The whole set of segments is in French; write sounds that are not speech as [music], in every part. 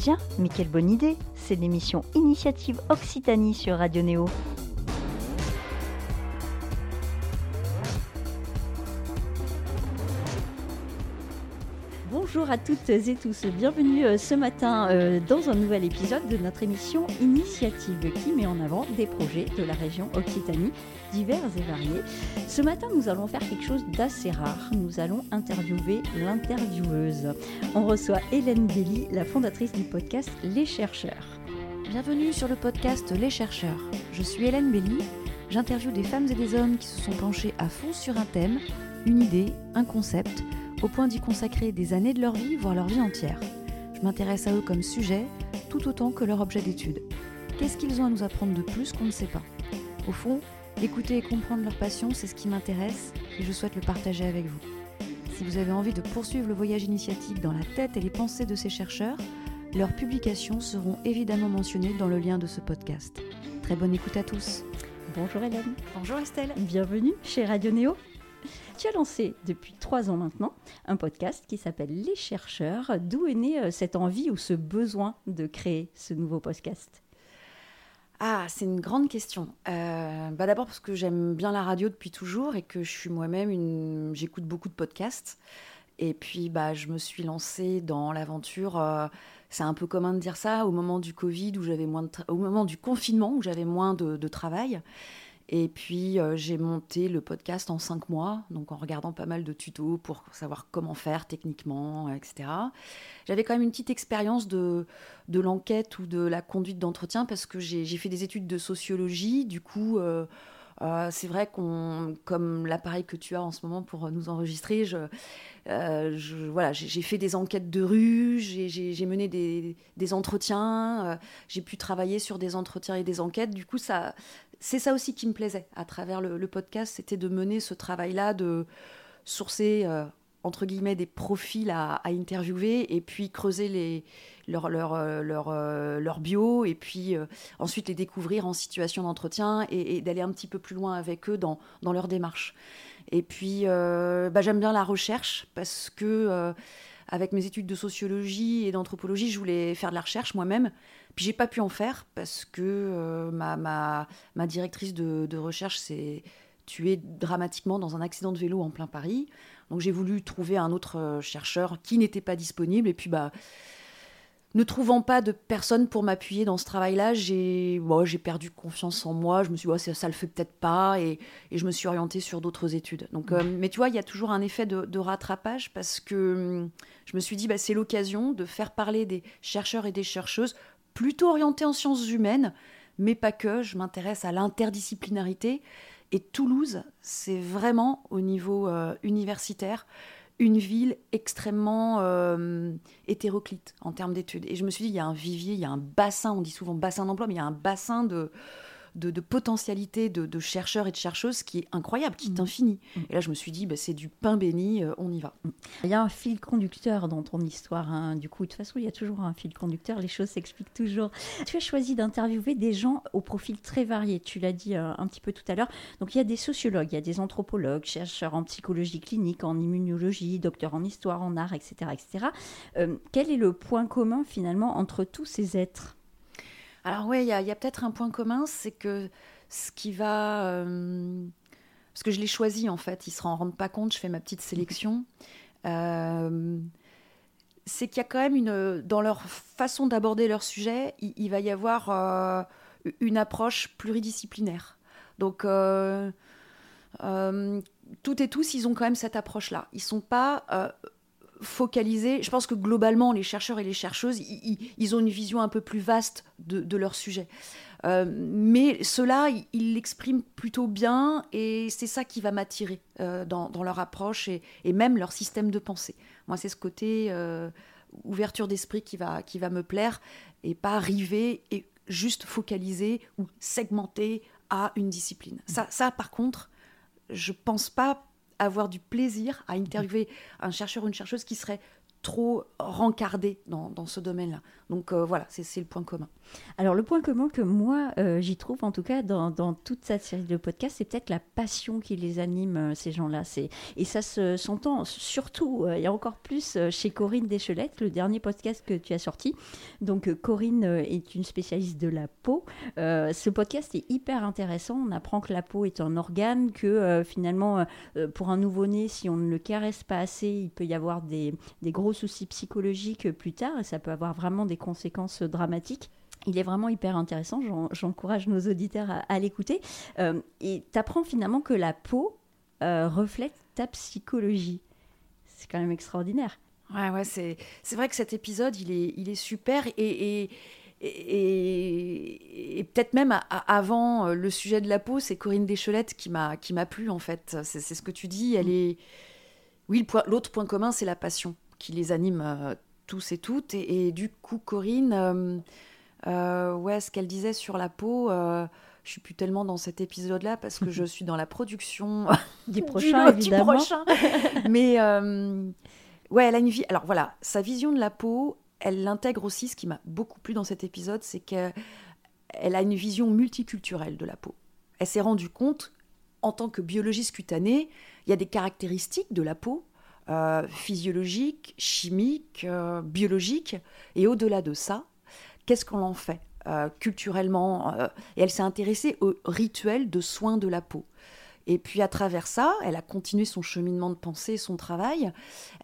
Tiens, mais quelle bonne idée C'est l'émission Initiative Occitanie sur Radio Néo. À toutes et tous, bienvenue euh, ce matin euh, dans un nouvel épisode de notre émission Initiative qui met en avant des projets de la région Occitanie divers et variés. Ce matin, nous allons faire quelque chose d'assez rare. Nous allons interviewer l'intervieweuse. On reçoit Hélène Belly, la fondatrice du podcast Les Chercheurs. Bienvenue sur le podcast Les Chercheurs. Je suis Hélène Belly. J'interviewe des femmes et des hommes qui se sont penchés à fond sur un thème, une idée, un concept au point d'y consacrer des années de leur vie, voire leur vie entière. Je m'intéresse à eux comme sujet, tout autant que leur objet d'étude. Qu'est-ce qu'ils ont à nous apprendre de plus qu'on ne sait pas? Au fond, écouter et comprendre leur passion, c'est ce qui m'intéresse et je souhaite le partager avec vous. Si vous avez envie de poursuivre le voyage initiatique dans la tête et les pensées de ces chercheurs, leurs publications seront évidemment mentionnées dans le lien de ce podcast. Très bonne écoute à tous. Bonjour Hélène. Bonjour Estelle. Bienvenue chez Radio Néo. Tu as lancé depuis trois ans maintenant un podcast qui s'appelle Les chercheurs. D'où est née euh, cette envie ou ce besoin de créer ce nouveau podcast? Ah, c'est une grande question. Euh, bah D'abord parce que j'aime bien la radio depuis toujours et que je suis moi-même une... J'écoute beaucoup de podcasts. Et puis, bah, je me suis lancée dans l'aventure. Euh, c'est un peu commun de dire ça au moment du Covid, où j'avais moins au moment du confinement, où j'avais moins de travail. Et puis, euh, j'ai monté le podcast en cinq mois, donc en regardant pas mal de tutos pour savoir comment faire techniquement, etc. J'avais quand même une petite expérience de, de l'enquête ou de la conduite d'entretien parce que j'ai fait des études de sociologie. Du coup, euh, euh, c'est vrai qu'on, comme l'appareil que tu as en ce moment pour nous enregistrer, je, voilà, j'ai fait des enquêtes de rue, j'ai mené des, des entretiens, j'ai pu travailler sur des entretiens et des enquêtes. Du coup, ça, c'est ça aussi qui me plaisait à travers le, podcast, c'était de mener ce travail-là, de sourcer euh, entre guillemets des profils à, interviewer et puis creuser les, leur, euh, euh, bio et puis ensuite les découvrir en situation d'entretien et, d'aller un petit peu plus loin avec eux dans, dans leur démarche. Et puis bah, j'aime bien la recherche parce que avec mes études de sociologie et d'anthropologie, je voulais faire de la recherche moi-même. Puis j'ai pas pu en faire parce que euh, ma, ma, ma, directrice de, de recherche s'est tuée dramatiquement dans un accident de vélo en plein Paris. Donc j'ai voulu trouver un autre euh, chercheur qui n'était pas disponible. Et puis bah ne trouvant pas de personne pour m'appuyer dans ce travail-là, j'ai bon, perdu confiance en moi. Je me suis dit, ça, ça le fait peut-être pas. Et, et, je me suis orientée sur d'autres études. Donc, euh, mais tu vois, il y a toujours un effet de, de rattrapage parce que hum, je me suis dit, bah, c'est l'occasion de faire parler des chercheurs et des chercheuses plutôt orientée en sciences humaines, mais pas que. Je m'intéresse à l'interdisciplinarité. Et Toulouse, c'est vraiment au niveau euh, universitaire une ville extrêmement euh, hétéroclite en termes d'études. Et je me suis dit, il y a un vivier, il y a un bassin, on dit souvent bassin d'emploi, mais il y a un bassin de, de, potentialité de, chercheurs et de chercheuses qui est incroyable, qui est mm. infini. Mm. Et là, je me suis dit, bah, c'est du pain béni, euh, on y va. Il y a un fil conducteur dans ton histoire. Hein. Du coup, de toute façon, il y a toujours un fil conducteur. Les choses s'expliquent toujours. Tu as choisi d'interviewer des gens au profil très varié. Tu l'as dit euh, un petit peu tout à l'heure. Donc, il y a des sociologues, il y a des anthropologues, chercheurs en psychologie clinique, en immunologie, docteurs en histoire, en art, etc. etc. Euh, quel est le point commun finalement entre tous ces êtres? Alors oui, il y a, peut-être un point commun, c'est que ce qui va... Euh, parce que je l'ai choisi en fait, ils ne se rendent pas compte, je fais ma petite sélection. [laughs] Euh, c'est qu'il y a quand même une... Dans leur façon d'aborder leur sujet, il, va y avoir euh, une approche pluridisciplinaire. Donc... toutes et tous, ils ont quand même cette approche-là. Ils ne sont pas focaliser. Je pense que globalement, les chercheurs et les chercheuses, ils, ont une vision un peu plus vaste de, leur sujet. Euh, mais cela, ils l'expriment plutôt bien et c'est ça qui va m'attirer euh, dans, leur approche et, même leur système de pensée. Moi, c'est ce côté euh, ouverture d'esprit qui va, qui va me plaire et pas arriver et juste focaliser ou segmenter à une discipline. Ça, ça par contre, je pense pas avoir du plaisir à interviewer un chercheur ou une chercheuse qui serait trop rencardé dans, dans ce domaine-là. Donc euh, voilà, c'est le point commun. Alors le point commun que moi euh, j'y trouve en tout cas dans, dans, toute cette série de podcasts, c'est peut-être la passion qui les anime euh, ces gens-là. Et ça s'entend surtout et encore plus chez Corinne Deschelette, le dernier podcast que tu as sorti. Donc Corinne est une spécialiste de la peau. ce podcast est hyper intéressant. On apprend que la peau est un organe, que finalement pour un nouveau-né, si on ne le caresse pas assez, il peut y avoir des, des gros soucis psychologiques plus tard et ça peut avoir vraiment des conséquences dramatiques. Il est vraiment hyper intéressant, j'encourage nos auditeurs à, l'écouter. Euh, et tu apprends finalement que la peau euh, reflète ta psychologie. C'est quand même extraordinaire. Ouais, ouais, c'est, vrai que cet épisode, il est, il est super. Et, et, et, peut-être même avant euh, le sujet de la peau, c'est Corinne Deschelette qui m'a, qui m'a plu, en fait. C'est, ce que tu dis. Elle mm. est... Oui, l'autre point commun, c'est la passion qui les anime tous et toutes. Et, du coup, Corinne, euh, euh, ouais, ce qu'elle disait sur la peau, euh, je suis plus tellement dans cet épisode-là parce que je [laughs] suis dans la production du [laughs] prochain, évidemment. prochain. Mais ouais, elle a une vie. Alors voilà, sa vision de la peau, elle l'intègre aussi. Ce qui m'a beaucoup plu dans cet épisode, c'est qu'elle a une vision multiculturelle de la peau. Elle s'est rendue compte, en tant que biologiste cutanée, il y a des caractéristiques de la peau euh, physiologique, chimique, euh, biologique. Et au-delà de ça, qu'est-ce qu'on en fait euh, culturellement Et elle s'est intéressée au rituel de soins de la peau. Et puis à travers ça, elle a continué son cheminement de pensée, son travail.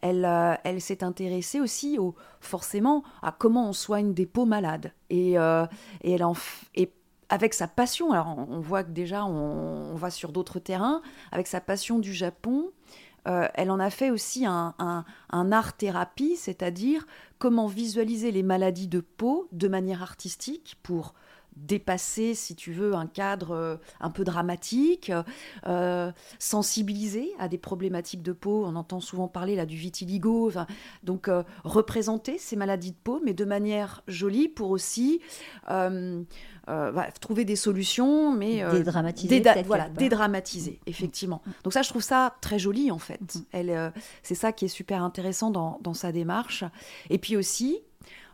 Elle, elle s'est intéressée aussi au, forcément à comment on soigne des peaux malades. Et, et elle en et avec sa passion, alors on, voit que déjà on va sur d'autres terrains, avec sa passion du Japon, euh, elle en a fait aussi un, art-thérapie, c'est-à-dire comment visualiser les maladies de peau de manière artistique pour dépasser, si tu veux, un cadre euh, un peu dramatique, euh, sensibiliser à des problématiques de peau. On entend souvent parler là du vitiligo. donc représenter ces maladies de peau, mais de manière jolie pour aussi euh, trouver des solutions, mais euh, dédramatiser. voilà, dédramatiser, mm. effectivement. Mm. Donc ça, je trouve ça très joli en fait. Mm. Elle, euh, c'est ça qui est super intéressant dans, dans, sa démarche. Et puis aussi,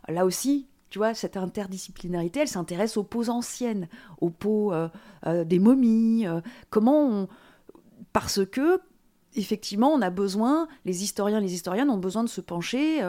là aussi, tu vois, cette interdisciplinarité, elle s'intéresse aux peaux anciennes, aux peaux des momies. comment on... Parce que effectivement, on a besoin, les historiens, les historiennes ont besoin de se pencher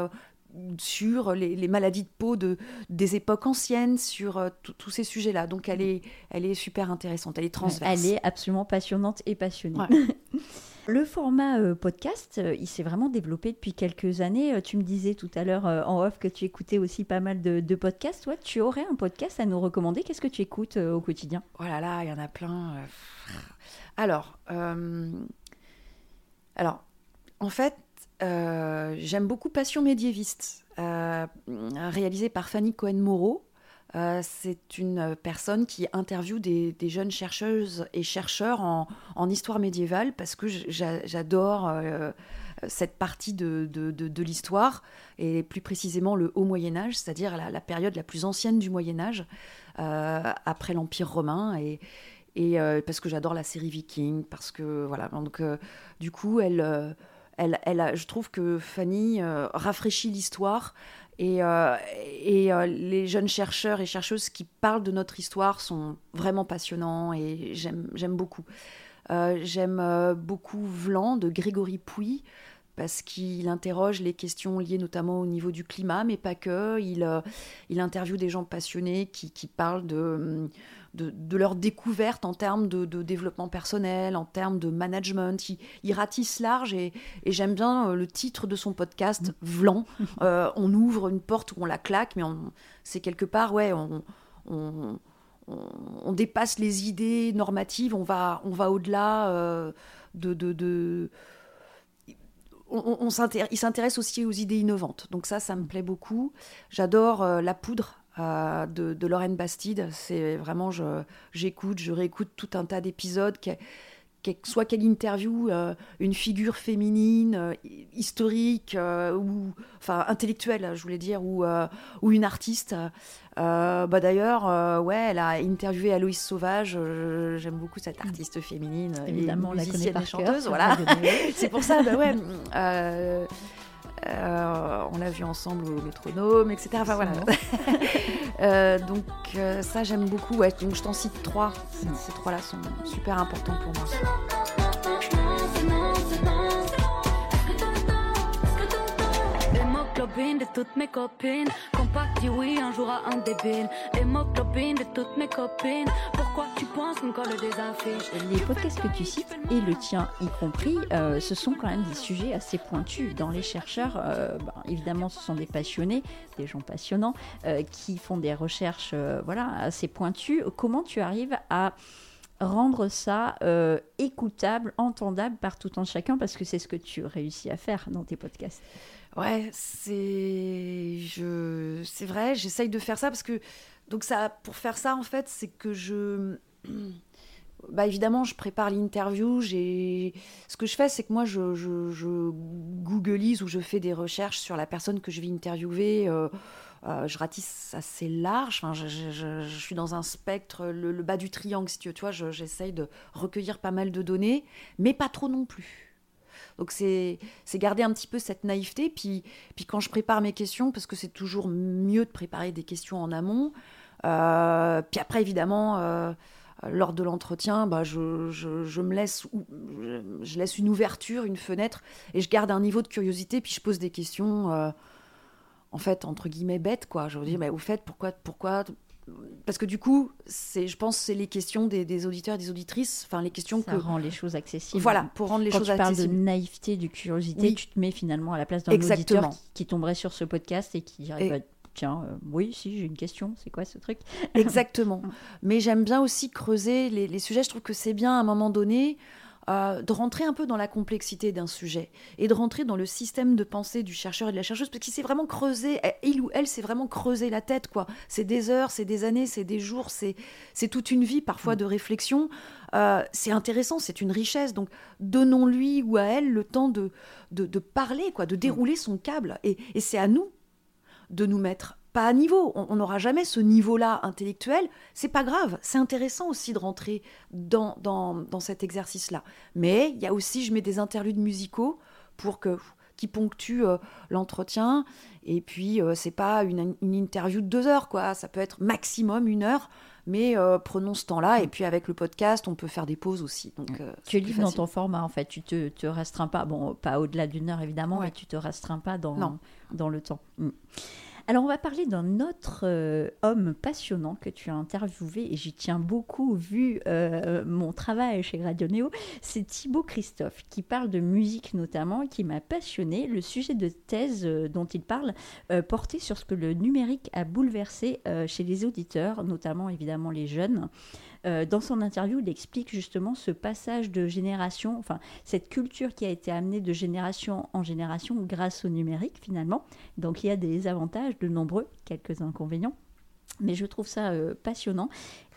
sur les, maladies de peau de, des époques anciennes, sur euh, tous ces sujets-là. Donc elle est, elle est super intéressante, elle est transverse. Elle est absolument passionnante et passionnée. [laughs] Le format euh, podcast, euh, il s'est vraiment développé depuis quelques années. tu me disais tout à l'heure en off que tu écoutais aussi pas mal de, podcasts. Toi, tu aurais un podcast à nous recommander? Qu'est-ce que tu écoutes au quotidien? Oh là là, il y en a plein. Alors, alors, en fait, euh, j'aime beaucoup Passion médiéviste, euh, réalisé par Fanny Cohen-Moreau. Euh, c'est une personne qui interviewe des, jeunes chercheuses et chercheurs en, histoire médiévale parce que j'adore cette partie de, l'histoire et plus précisément le Haut Moyen Âge, c'est-à-dire la, période la plus ancienne du Moyen Âge après l'Empire romain et, parce que j'adore la série Viking parce que voilà donc du coup elle je trouve que Fanny euh, rafraîchit l'histoire et, euh, euh, les jeunes chercheurs et chercheuses qui parlent de notre histoire sont vraiment passionnants et j'aime beaucoup. j'aime beaucoup Vlan de Grégory Pouy parce qu'il interroge les questions liées notamment au niveau du climat, mais pas que. Il, il interviewe des gens passionnés qui, qui parlent de de, leur découverte en termes de, développement personnel, en termes de management. Il, ratisse large et, j'aime bien euh, le titre de son podcast, Vlan. [laughs] Euh, on ouvre une porte où on la claque, mais c'est quelque part, ouais, on, dépasse les idées normatives, on va, on va au-delà euh, de, de, on, il s'intéresse aussi aux idées innovantes. Donc ça, ça me plaît beaucoup. J'adore La Poudre euh, de, de, Lorraine Bastide. C'est vraiment, j'écoute, je, réécoute tout un tas d'épisodes, soit qu'elle interview euh, une figure féminine, euh, historique, ou enfin intellectuelle, je voulais dire, ou, ou une artiste. bah D'ailleurs, ouais, elle a interviewé Aloïs Sauvage. J'aime beaucoup cette artiste féminine. Évidemment, la musicienne et chanteuse. Voilà. [laughs] C'est pour ça, bah ouais. On l'a vu ensemble au métronome, etc. Enfin voilà. [laughs] donc ça j'aime beaucoup. Ouais. Donc je t'en cite trois. Ces trois-là sont super importants pour moi. de toutes mes copines. oui un jour à un débile. de toutes mes copines. Pourquoi qu'on Les podcasts que tu cites, et le tien y compris, euh, ce sont quand même des sujets assez pointus. Dans les chercheurs, euh, ben, évidemment, ce sont des passionnés, des gens passionnants, euh, qui font des recherches voilà, assez pointues. Comment tu arrives à rendre ça écoutable, entendable par tout un chacun, parce que c'est ce que tu réussis à faire dans tes podcasts. Ouais, c'est je c'est vrai, j'essaye de faire ça parce que donc ça pour faire ça en fait, c'est que je bah évidemment, je prépare l'interview. J'ai ce que je fais, c'est que moi, je, je, googleise ou je fais des recherches sur la personne que je vais interviewer. Euh, euh, je ratisse assez large. Enfin, je, suis dans un spectre, le, bas du triangle, si tu veux. Tu vois, j'essaye de recueillir pas mal de données, mais pas trop non plus. Donc c'est garder un petit peu cette naïveté. Puis, puis quand je prépare mes questions, parce que c'est toujours mieux de préparer des questions en amont. Euh, puis après, évidemment, lors de l'entretien, bah, je, je, me laisse, je laisse une ouverture, une fenêtre, et je garde un niveau de curiosité. Puis je pose des questions. Euh, en fait, entre guillemets, bêtes, quoi. Je veux dire, mais au fait, pourquoi, pourquoi, parce que du coup, c'est, je pense, c'est les questions des, auditeurs et des auditrices, enfin les questions ça rend les choses accessibles. Voilà, pour rendre les Quand choses tu parles de naïveté, de curiosité, tu te mets finalement à la place d'un auditeur qui, tomberait sur ce podcast et qui dirait bah, tiens, euh, oui, si j'ai une question, c'est quoi ce truc? Exactement. [laughs] Mais j'aime bien aussi creuser les, les, sujets. Je trouve que c'est bien à un moment donné. Euh, de rentrer un peu dans la complexité d'un sujet et de rentrer dans le système de pensée du chercheur et de la chercheuse, parce qu'il s'est vraiment creusé, il ou elle s'est vraiment creusé la tête, quoi. C'est des heures, c'est des années, c'est des jours, c'est toute une vie parfois mm. de réflexion. Euh, c'est intéressant, c'est une richesse. Donc donnons-lui ou à elle le temps de, de, parler, quoi, de dérouler son câble. Et, et c'est à nous de nous mettre pas à niveau. On n'aura jamais ce niveau-là intellectuel. C'est pas grave. C'est intéressant aussi de rentrer dans, dans, cet exercice-là. Mais il y a aussi, je mets des interludes musicaux pour que qui ponctuent euh, l'entretien. Et puis, euh, c'est pas une, interview de deux heures, quoi. Ça peut être maximum une heure. Mais euh, prenons ce temps-là. Et puis, avec le podcast, on peut faire des pauses aussi. Donc, tu es libre dans ton format, en fait. Tu te, te restreins pas. Bon, pas au-delà d'une heure, évidemment, mais tu te restreins pas dans, dans le temps. Mm. Alors, on va parler d'un autre euh, homme passionnant que tu as interviewé et j'y tiens beaucoup vu euh, mon travail chez Radio Néo. C'est Thibaut Christophe qui parle de musique notamment, qui m'a passionné. Le sujet de thèse euh, dont il parle portait sur ce que le numérique a bouleversé chez les auditeurs, notamment évidemment les jeunes. Euh, dans son interview, il explique justement ce passage de génération, enfin cette culture qui a été amenée de génération en génération grâce au numérique finalement. Donc il y a des avantages, de nombreux, quelques inconvénients. Mais je trouve ça euh, passionnant.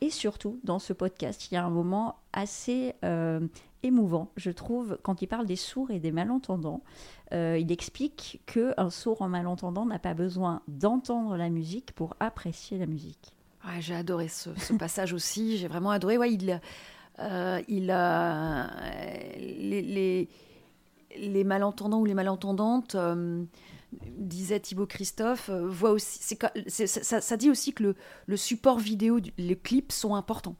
Et surtout, dans ce podcast, il y a un moment assez euh, émouvant, je trouve, quand il parle des sourds et des malentendants. il explique qu'un sourd en malentendant n'a pas besoin d'entendre la musique pour apprécier la musique j'ai adoré ce, passage aussi. J'ai vraiment adoré. Ouais, il, euh, il les, les, malentendants ou les malentendantes. Euh, disait Thibaut Christophe, euh, voit aussi, ça, dit aussi que le, le, support vidéo, les clips sont importants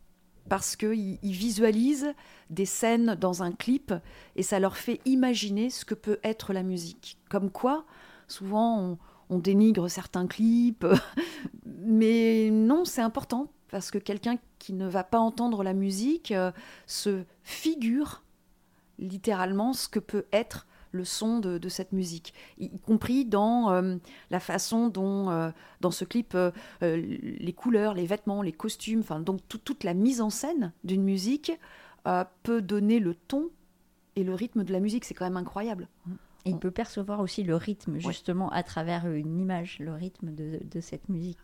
parce qu'ils ils visualisent des scènes dans un clip et ça leur fait imaginer ce que peut être la musique. Comme quoi, souvent, on, on dénigre certains clips. [laughs] Mais non, c'est important parce que quelqu'un qui ne va pas entendre la musique euh, se figure littéralement ce que peut être le son de, cette musique, y, compris dans euh, la façon dont, euh, dans ce clip, les couleurs, les vêtements, les costumes, enfin, donc toute la mise en scène d'une musique peut donner le ton et le rythme de la musique. C'est quand même incroyable. Il peut percevoir aussi le rythme, justement, à travers une image, le rythme de, cette musique.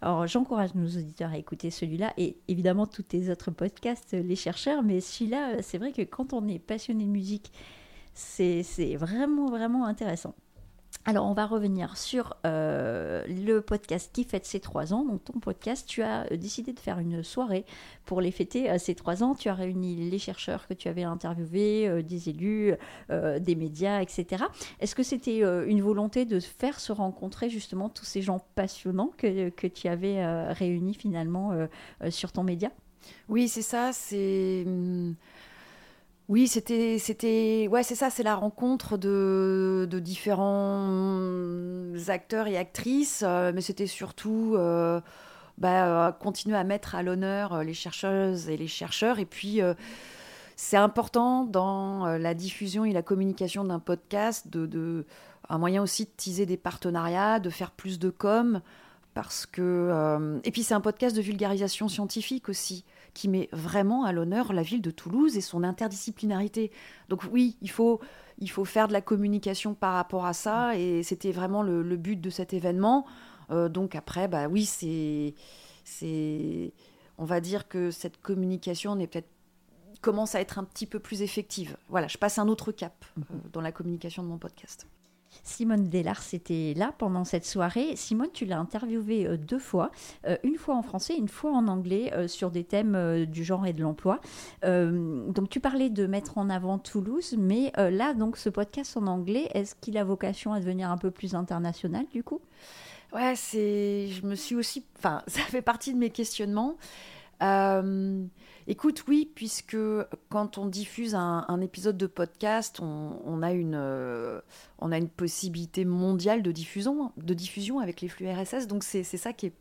Alors, j'encourage nos auditeurs à écouter celui-là et évidemment tous tes autres podcasts, Les chercheurs. Mais celui-là, c'est vrai que quand on est passionné de musique, c'est vraiment, vraiment intéressant. Alors, on va revenir sur euh, le podcast qui fête ses trois ans. Donc, ton podcast, tu as euh, décidé de faire une soirée pour les fêter euh, ces trois ans. Tu as réuni les chercheurs que tu avais interviewés, des élus, des médias, etc. Est-ce que c'était une volonté de faire se rencontrer justement tous ces gens passionnants que, que tu avais réunis finalement sur ton média? Oui, c'est ça. C'est. Oui, c'était, c'était, ouais, c'est ça, c'est la rencontre de, différents acteurs et actrices, euh, mais c'était surtout euh, bah, euh, continuer à mettre à l'honneur les chercheuses et les chercheurs. Et puis, c'est important dans la diffusion et la communication d'un podcast de, un moyen aussi de teaser des partenariats, de faire plus de com, parce que, et puis c'est un podcast de vulgarisation scientifique aussi qui met vraiment à l'honneur la ville de Toulouse et son interdisciplinarité. Donc oui, il faut, il faut faire de la communication par rapport à ça, et c'était vraiment le, but de cet événement. Euh, donc après, bah oui, c'est, c'est, on va dire que cette communication est peut-être commence à être un petit peu plus effective. Voilà, je passe un autre cap euh, dans la communication de mon podcast. Simone Dellars était là pendant cette soirée. Simone, tu l'as interviewée euh, deux fois, euh, une fois en français, une fois en anglais, euh, sur des thèmes du genre et de l'emploi. donc tu parlais de mettre en avant Toulouse, mais là, donc ce podcast en anglais, est-ce qu'il a vocation à devenir un peu plus international du coup? Ouais, c'est. Je me suis aussi. Enfin, [laughs] ça fait partie de mes questionnements. Écoute, oui, puisque quand on diffuse un, épisode de podcast, on, a une, euh, on a une possibilité mondiale de diffusion, de diffusion avec les flux RSS. Donc c'est ça qui est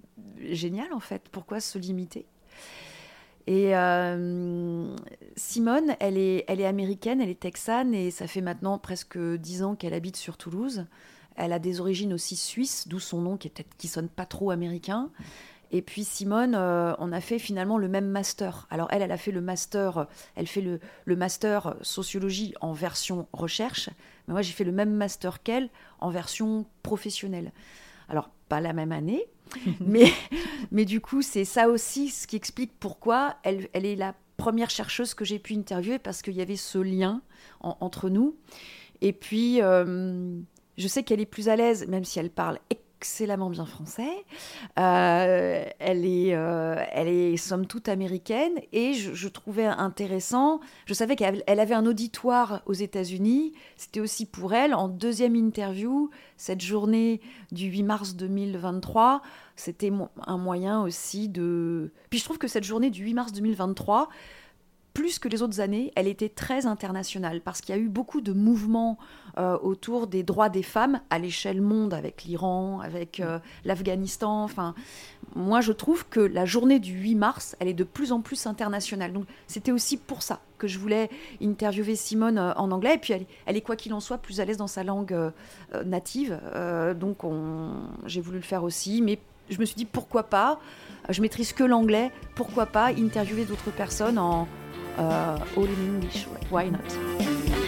génial en fait. Pourquoi se limiter? Et euh, Simone, elle est, elle est américaine, elle est texane et ça fait maintenant presque dix ans qu'elle habite sur Toulouse. Elle a des origines aussi suisses, d'où son nom qui, est, qui sonne pas trop américain. Et puis Simone, euh, on a fait finalement le même master. Alors elle, elle a fait le master, elle fait le, le master sociologie en version recherche, mais moi j'ai fait le même master qu'elle en version professionnelle. Alors pas la même année, [laughs] mais, mais du coup c'est ça aussi ce qui explique pourquoi elle, elle est la première chercheuse que j'ai pu interviewer parce qu'il y avait ce lien entre nous. Et puis, euh, je sais qu'elle est plus à l'aise, même si elle parle excellemment bien français. Euh, elle, est, euh, elle est somme toute américaine et je, trouvais intéressant. Je savais qu'elle avait un auditoire aux États-Unis. C'était aussi pour elle, en deuxième interview, cette journée du 8 mars 2023, c'était un moyen aussi de. Puis je trouve que cette journée du 8 mars 2023, plus que les autres années, elle était très internationale parce qu'il y a eu beaucoup de mouvements euh, autour des droits des femmes à l'échelle monde, avec l'Iran, avec euh, l'Afghanistan. Enfin, moi, je trouve que la journée du 8 mars, elle est de plus en plus internationale. Donc, c'était aussi pour ça que je voulais interviewer Simone euh, en anglais. Et puis, elle, est quoi qu'il en soit plus à l'aise dans sa langue native. donc, j'ai voulu le faire aussi, mais je me suis dit pourquoi pas? Je maîtrise que l'anglais, pourquoi pas interviewer d'autres personnes en Uh, all in English. Why not?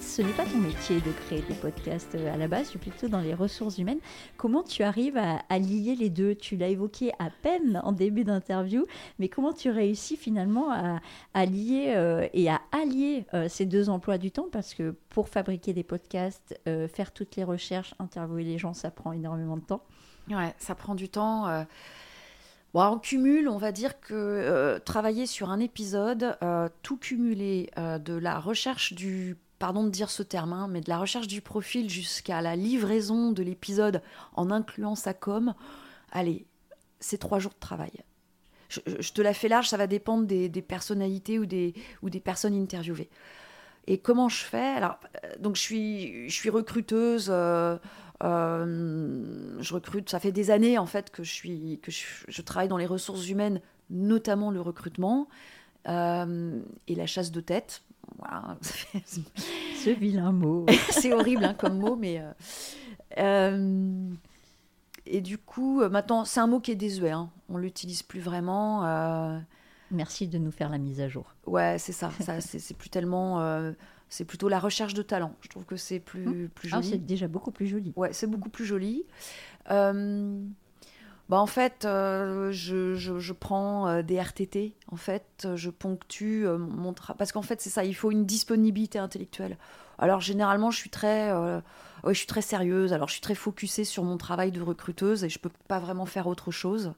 Ce n'est pas ton métier de créer des podcasts euh, à la base, tu es plutôt dans les ressources humaines. Comment tu arrives à, lier les deux? Tu l'as évoqué à peine en début d'interview, mais comment tu réussis finalement à, lier euh, et à allier euh, ces deux emplois du temps? Parce que pour fabriquer des podcasts, faire toutes les recherches, interviewer les gens, ça prend énormément de temps. Ouais, ça prend du temps. En cumul, on va dire que travailler sur un épisode, tout cumuler de la recherche du pardon de dire ce terme, hein, mais de la recherche du profil jusqu'à la livraison de l'épisode en incluant sa com, allez, c'est trois jours de travail. Je, te la fais large, ça va dépendre des, personnalités ou des, personnes interviewées. Et comment je fais? Alors, euh, donc je suis, recruteuse. Euh, euh, je recrute. Ça fait des années en fait que je suis, que je, travaille dans les ressources humaines, notamment le recrutement et la chasse de tête. [laughs] Ce vilain mot. [laughs] c'est horrible hein, comme mot, mais. Euh, euh, et du coup, euh, maintenant, c'est un mot qui est désuet. Hein. On l'utilise plus vraiment. Merci de nous faire la mise à jour. Ouais, c'est ça. [laughs] ça c'est plus tellement. c'est plutôt la recherche de talent. Je trouve que c'est plus, hum. plus ah, joli. c'est déjà beaucoup plus joli. Ouais, c'est beaucoup plus joli. Bah en fait, je, je, prends des RTT. En fait, je ponctue mon travail. Parce qu'en fait, c'est ça, il faut une disponibilité intellectuelle. Alors, généralement, je suis très, je suis très sérieuse. Alors, je suis très focusée sur mon travail de recruteuse et je peux pas vraiment faire autre chose.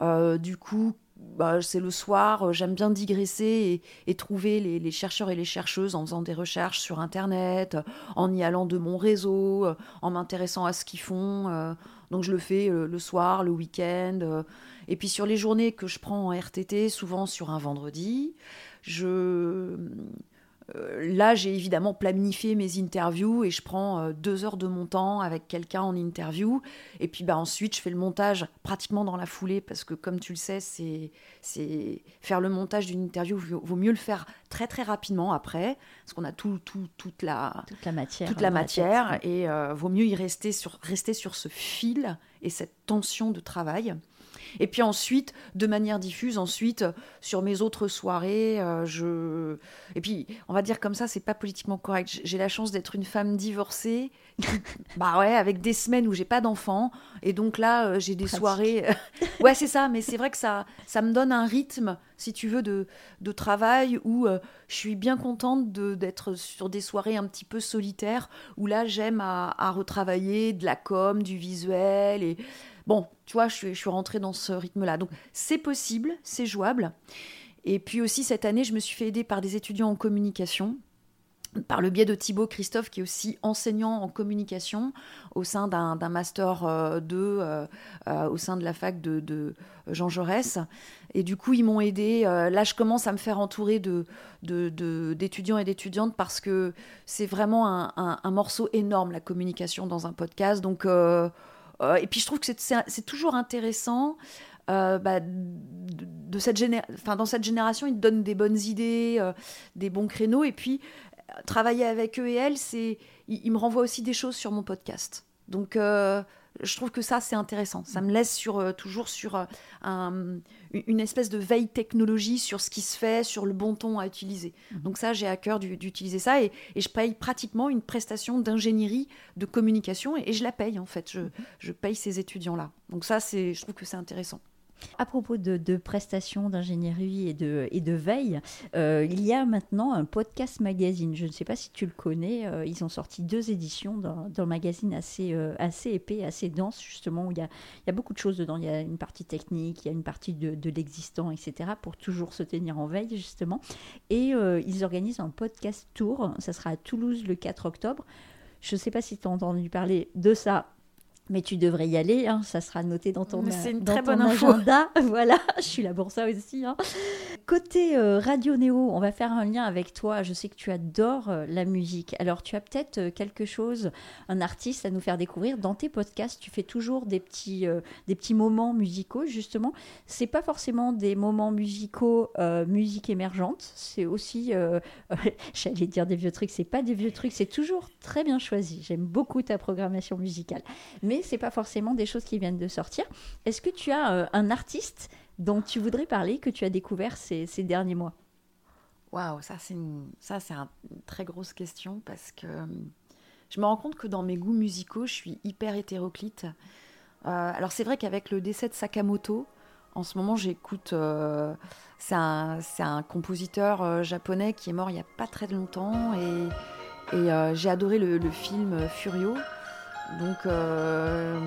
du coup, bah, c'est le soir, euh, j'aime bien digresser et, trouver les, chercheurs et les chercheuses en faisant des recherches sur Internet, euh, en y allant de mon réseau, euh, en m'intéressant à ce qu'ils font. Donc je le fais le soir, le week-end. et puis sur les journées que je prends en RTT, souvent sur un vendredi, je euh, là, j'ai évidemment planifié mes interviews et je prends euh, deux heures de mon temps avec quelqu'un en interview. Et puis bah, ensuite, je fais le montage pratiquement dans la foulée parce que, comme tu le sais, c'est, c'est faire le montage d'une interview, vaut mieux le faire très très rapidement après parce qu'on a tout, tout, toute, la, toute la matière. Toute la matière et euh, vaut mieux y rester sur, rester sur ce fil et cette tension de travail. Et puis ensuite, de manière diffuse, ensuite, sur mes autres soirées, euh, je. Et puis, on va dire comme ça, c'est pas politiquement correct. J'ai la chance d'être une femme divorcée, [laughs] bah ouais, avec des semaines où j'ai pas d'enfants. Et donc là, euh, j'ai des soirées. [laughs] ouais, c'est ça, mais c'est vrai que ça, ça me donne un rythme, si tu veux, de, de travail où euh, je suis bien contente d'être sur des soirées un petit peu solitaires, où là, j'aime à, à retravailler de la com, du visuel et Bon, tu vois, je suis, je rentrée dans ce rythme-là. Donc, c'est possible, c'est jouable. Et puis aussi, cette année, je me suis fait aider par des étudiants en communication par le biais de Thibaut Christophe, qui est aussi enseignant en communication au sein d'un master 2 euh, euh, euh, au sein de la fac de, Jean Jaurès. Et du coup, ils m'ont aidé. là, je commence à me faire entourer d'étudiants et d'étudiantes parce que c'est vraiment un, morceau énorme, la communication dans un podcast. Donc, et puis je trouve que c'est toujours intéressant. Euh, bah, de, cette enfin, dans cette génération, ils te donnent des bonnes idées, euh, des bons créneaux. Et puis, travailler avec eux et elles, c'est, ils, me renvoient aussi des choses sur mon podcast. Donc, je trouve que ça, c'est intéressant. Ça me laisse sur, euh, toujours sur euh, un, une espèce de veille technologie sur ce qui se fait, sur le bon ton à utiliser. Mhm. Donc ça, j'ai à cœur d'utiliser ça et, et, je paye pratiquement une prestation d'ingénierie de communication et, je la paye en fait. Je, mhm. je paye ces étudiants-là. Donc ça, je trouve que c'est intéressant. À propos de, prestations d'ingénierie et de, veille, euh, il y a maintenant un podcast magazine. Je ne sais pas si tu le connais. Euh, ils ont sorti deux éditions le magazine assez, euh, assez épais, assez dense, justement, où il y, a, il y a beaucoup de choses dedans. Il y a une partie technique, il y a une partie de, de l'existant, etc., pour toujours se tenir en veille, justement. Et ils organisent un podcast tour. Ça sera à Toulouse le 4 octobre. Je ne sais pas si tu as entendu parler de ça mais tu devrais y aller, hein, ça sera noté dans ton, C'est une très bonne agenda. [laughs] voilà, je suis là pour ça aussi. Hein. Côté euh, Radio Néo, on va faire un lien avec toi. Je sais que tu adores euh, la musique. Alors, tu as peut-être euh, quelque chose, un artiste à nous faire découvrir. Dans tes podcasts, tu fais toujours des petits, des petits moments musicaux, justement. C'est pas forcément des moments musicaux, musique émergente. C'est aussi, [laughs] j'allais dire des vieux trucs, c'est pas des vieux trucs, c'est toujours très bien choisi. J'aime beaucoup ta programmation musicale. Mais mais c'est pas forcément des choses qui viennent de sortir. Est-ce que tu as euh, un artiste dont tu voudrais parler que tu as découvert ces, derniers mois? Waouh, ça c'est une, ça c'est une très grosse question parce que euh, je me rends compte que dans mes goûts musicaux, je suis hyper hétéroclite. Euh, alors c'est vrai qu'avec le décès de Sakamoto, en ce moment j'écoute. c'est un, un, compositeur japonais qui est mort il n'y a pas très longtemps et, j'ai adoré le, film Furio. Donc, euh,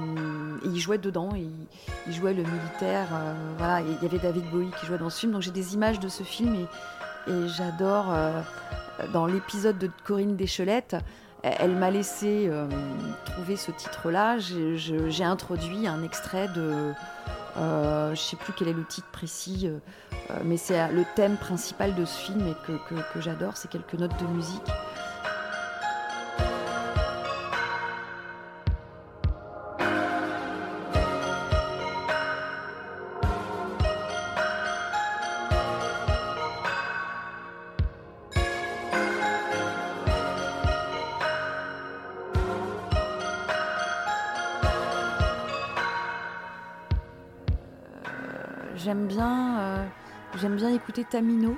il jouait dedans, il, jouait le militaire. Euh, il y avait David Bowie qui jouait dans ce film. Donc, j'ai des images de ce film et, j'adore. Euh, dans l'épisode de Corinne Deschelette, elle m'a laissé trouver ce titre-là. J'ai introduit un extrait de. je ne sais plus quel est le titre précis, mais c'est le thème principal de ce film et que j'adore. C'est quelques notes de musique. Tamino.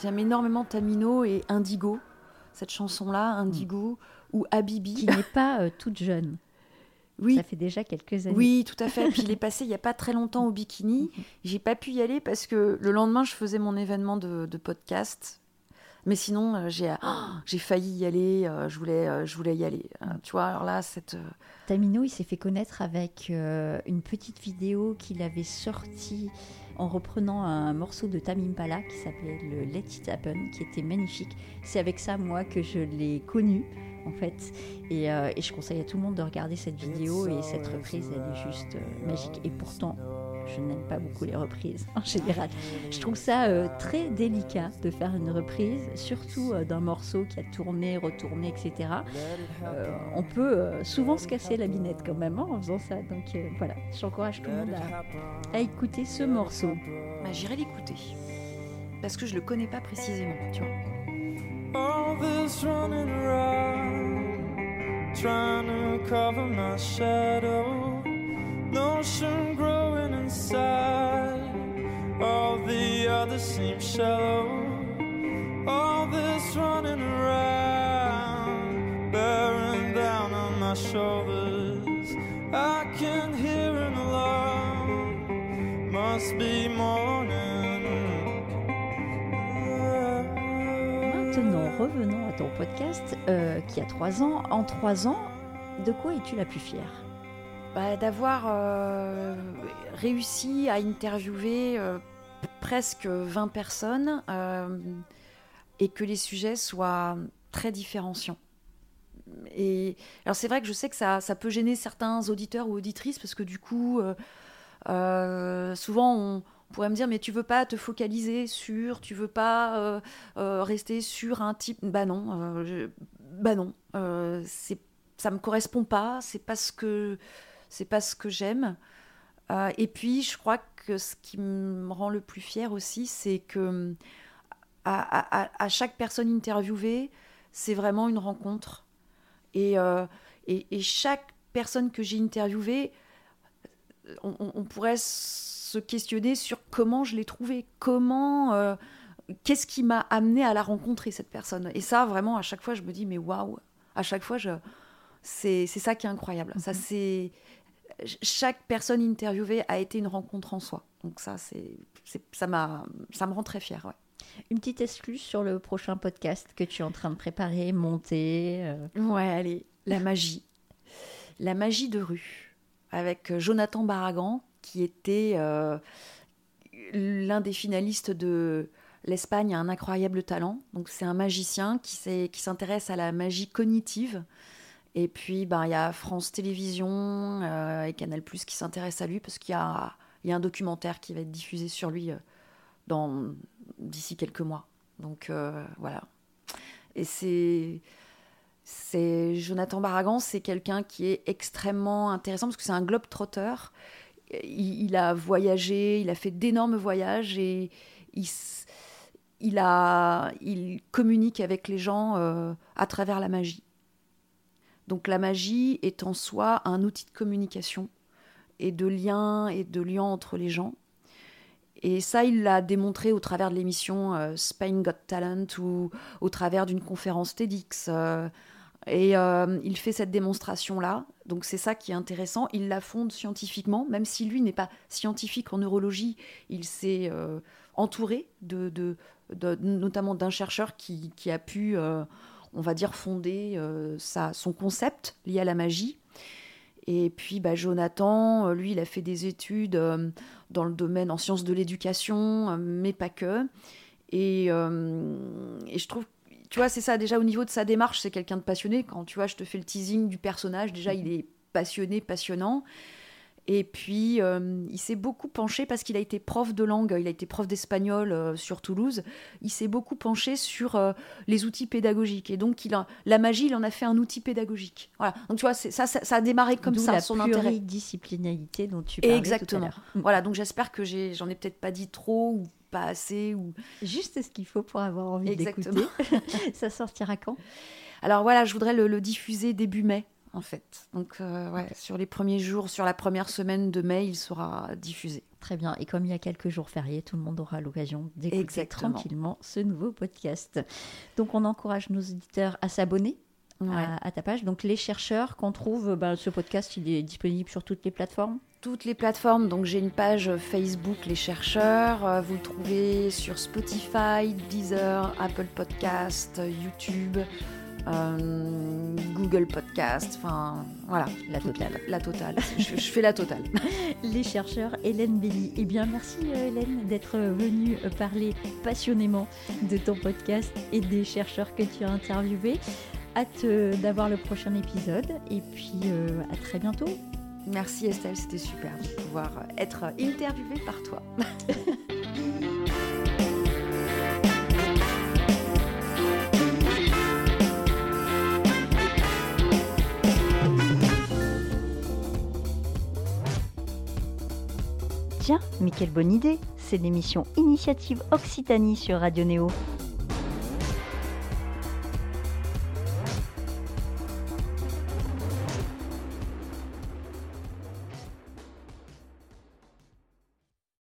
J'aime énormément Tamino et Indigo, cette chanson-là, Indigo, ou Habibi. Qui n'est pas euh, toute jeune. Oui. Ça fait déjà quelques années. Oui, tout à fait. Puis il est passé il n'y a pas très longtemps au bikini. [laughs] J'ai pas pu y aller parce que le lendemain, je faisais mon événement de, podcast. Mais sinon, euh, j'ai j'ai failli y aller. Euh, je voulais euh, je voulais y aller. tu vois, alors là, cette. Tamino, il s'est fait connaître avec une petite vidéo qu'il avait sortie en reprenant un morceau de Tamim Pala qui s'appelait le Let It Happen, qui était magnifique. C'est avec ça, moi, que je l'ai connu en fait. Euh, et, je conseille à tout le monde de regarder cette vidéo et cette reprise, elle est juste euh, magique. Et pourtant, je n'aime pas beaucoup les reprises en général. Je trouve ça euh, très délicat de faire une reprise, surtout d'un morceau qui a tourné, retourné, etc. on peut souvent se casser la binette quand même hein, en faisant ça. Donc voilà, j'encourage tout le monde à, écouter ce morceau. Bah, J'irai l'écouter. Parce que je le connais pas précisément, tu vois. trying to cover my shadow. Notion growing inside. All the others seem shallow. All this running around, bearing down on my shoulders. I can hear an alarm. Must be morning. Maintenant, revenons à ton podcast euh, qui a trois ans. En trois ans, de quoi es-tu la plus fière? Bah, D'avoir euh, réussi à interviewer euh, presque 20 personnes et que les sujets soient très différenciants. Et alors c'est vrai que je sais que ça, ça, peut gêner certains auditeurs ou auditrices parce que du coup, souvent on, pourrait me dire mais tu veux pas te focaliser sur, tu veux pas euh, euh, rester sur un type. Bah non, euh, bah non, ça me correspond pas, c'est pas ce que c'est pas ce que j'aime. et puis je crois que ce qui me rend le plus fier aussi, c'est que à, chaque personne interviewée, c'est vraiment une rencontre. Et, et, chaque personne que j'ai interviewée, on, on pourrait se questionner sur comment je l'ai trouvé, comment, euh, qu'est-ce qui m'a amené à la rencontrer cette personne. Et ça, vraiment, à chaque fois, je me dis mais waouh, à chaque fois, je, c'est, c'est ça qui est incroyable. Ça, mhm. c'est chaque personne interviewée a été une rencontre en soi. Donc ça, c'est, ça m'a, ça me rend très fière. Ouais. Une petite excuse sur le prochain podcast que tu es en train de préparer, monter. Euh. Ouais, allez, la magie, la magie de rue avec Jonathan Barragan qui était euh, l'un des finalistes de l'Espagne a un incroyable talent. Donc c'est un magicien qui s'intéresse à la magie cognitive. Et puis ben, il y a France Télévisions euh, et Canal Plus qui s'intéressent à lui parce qu'il y a, y a, un documentaire qui va être diffusé sur lui euh, d'ici quelques mois. Donc voilà. Et c'est c'est Jonathan Barragan, c'est quelqu'un qui est extrêmement intéressant parce que c'est un globe trotteur il, a voyagé, il a fait d'énormes voyages et il, a, il communique avec les gens euh, à travers la magie. Donc la magie est en soi un outil de communication et de lien et de lien entre les gens. Et ça, il l'a démontré au travers de l'émission euh, Spain Got Talent ou au travers d'une conférence TEDx. Euh, et euh, il fait cette démonstration-là. Donc c'est ça qui est intéressant. Il la fonde scientifiquement, même si lui n'est pas scientifique en neurologie, il s'est entouré de, notamment d'un chercheur qui, a pu, on va dire, fonder son concept lié à la magie. Et puis bah, Jonathan, lui, il a fait des études dans le domaine en sciences de l'éducation, mais pas que. Et, et je trouve tu vois, c'est ça, déjà au niveau de sa démarche, c'est quelqu'un de passionné. Quand tu vois, je te fais le teasing du personnage, déjà, il est passionné, passionnant. Et puis, euh, il s'est beaucoup penché parce qu'il a été prof de langue, il a été prof d'espagnol euh, sur Toulouse. Il s'est beaucoup penché sur euh, les outils pédagogiques. Et donc, il a, la magie, il en a fait un outil pédagogique. Voilà. Donc, tu vois, ça, ça, a démarré comme ça, la son intérêt. disciplinalité dont tu parlais Exactement. Tout à mm. Voilà. Donc, j'espère que j'en ai, ai peut-être pas dit trop ou pas assez ou juste ce qu'il faut pour avoir envie d'écouter. [laughs] ça sortira quand? Alors voilà, je voudrais le, diffuser début mai en fait. Donc euh, ouais, sur les premiers jours, sur la première semaine de mai, il sera diffusé. Très bien. Et comme il y a quelques jours fériés, tout le monde aura l'occasion d'écouter tranquillement ce nouveau podcast. Donc on encourage nos auditeurs à s'abonner à, ta page. Donc les chercheurs qu'on trouve, ben, ce podcast il est disponible sur toutes les plateformes toutes les plateformes. Donc j'ai une page Facebook Les Chercheurs. Euh, vous le trouvez sur Spotify, Deezer, Apple Podcast, YouTube, euh, Google Podcast. Enfin voilà, la totale. La totale. je, fais la totale. [laughs] Les chercheurs, Hélène Belli. Eh bien merci euh, Hélène d'être venue parler passionnément de ton podcast et des chercheurs que tu as interviewés. Hâte d'avoir le prochain épisode et puis à très bientôt. Merci Estelle, c'était super de pouvoir être interviewée par toi. [laughs] Tiens, mais quelle bonne idée C'est l'émission Initiative Occitanie sur Radio Néo.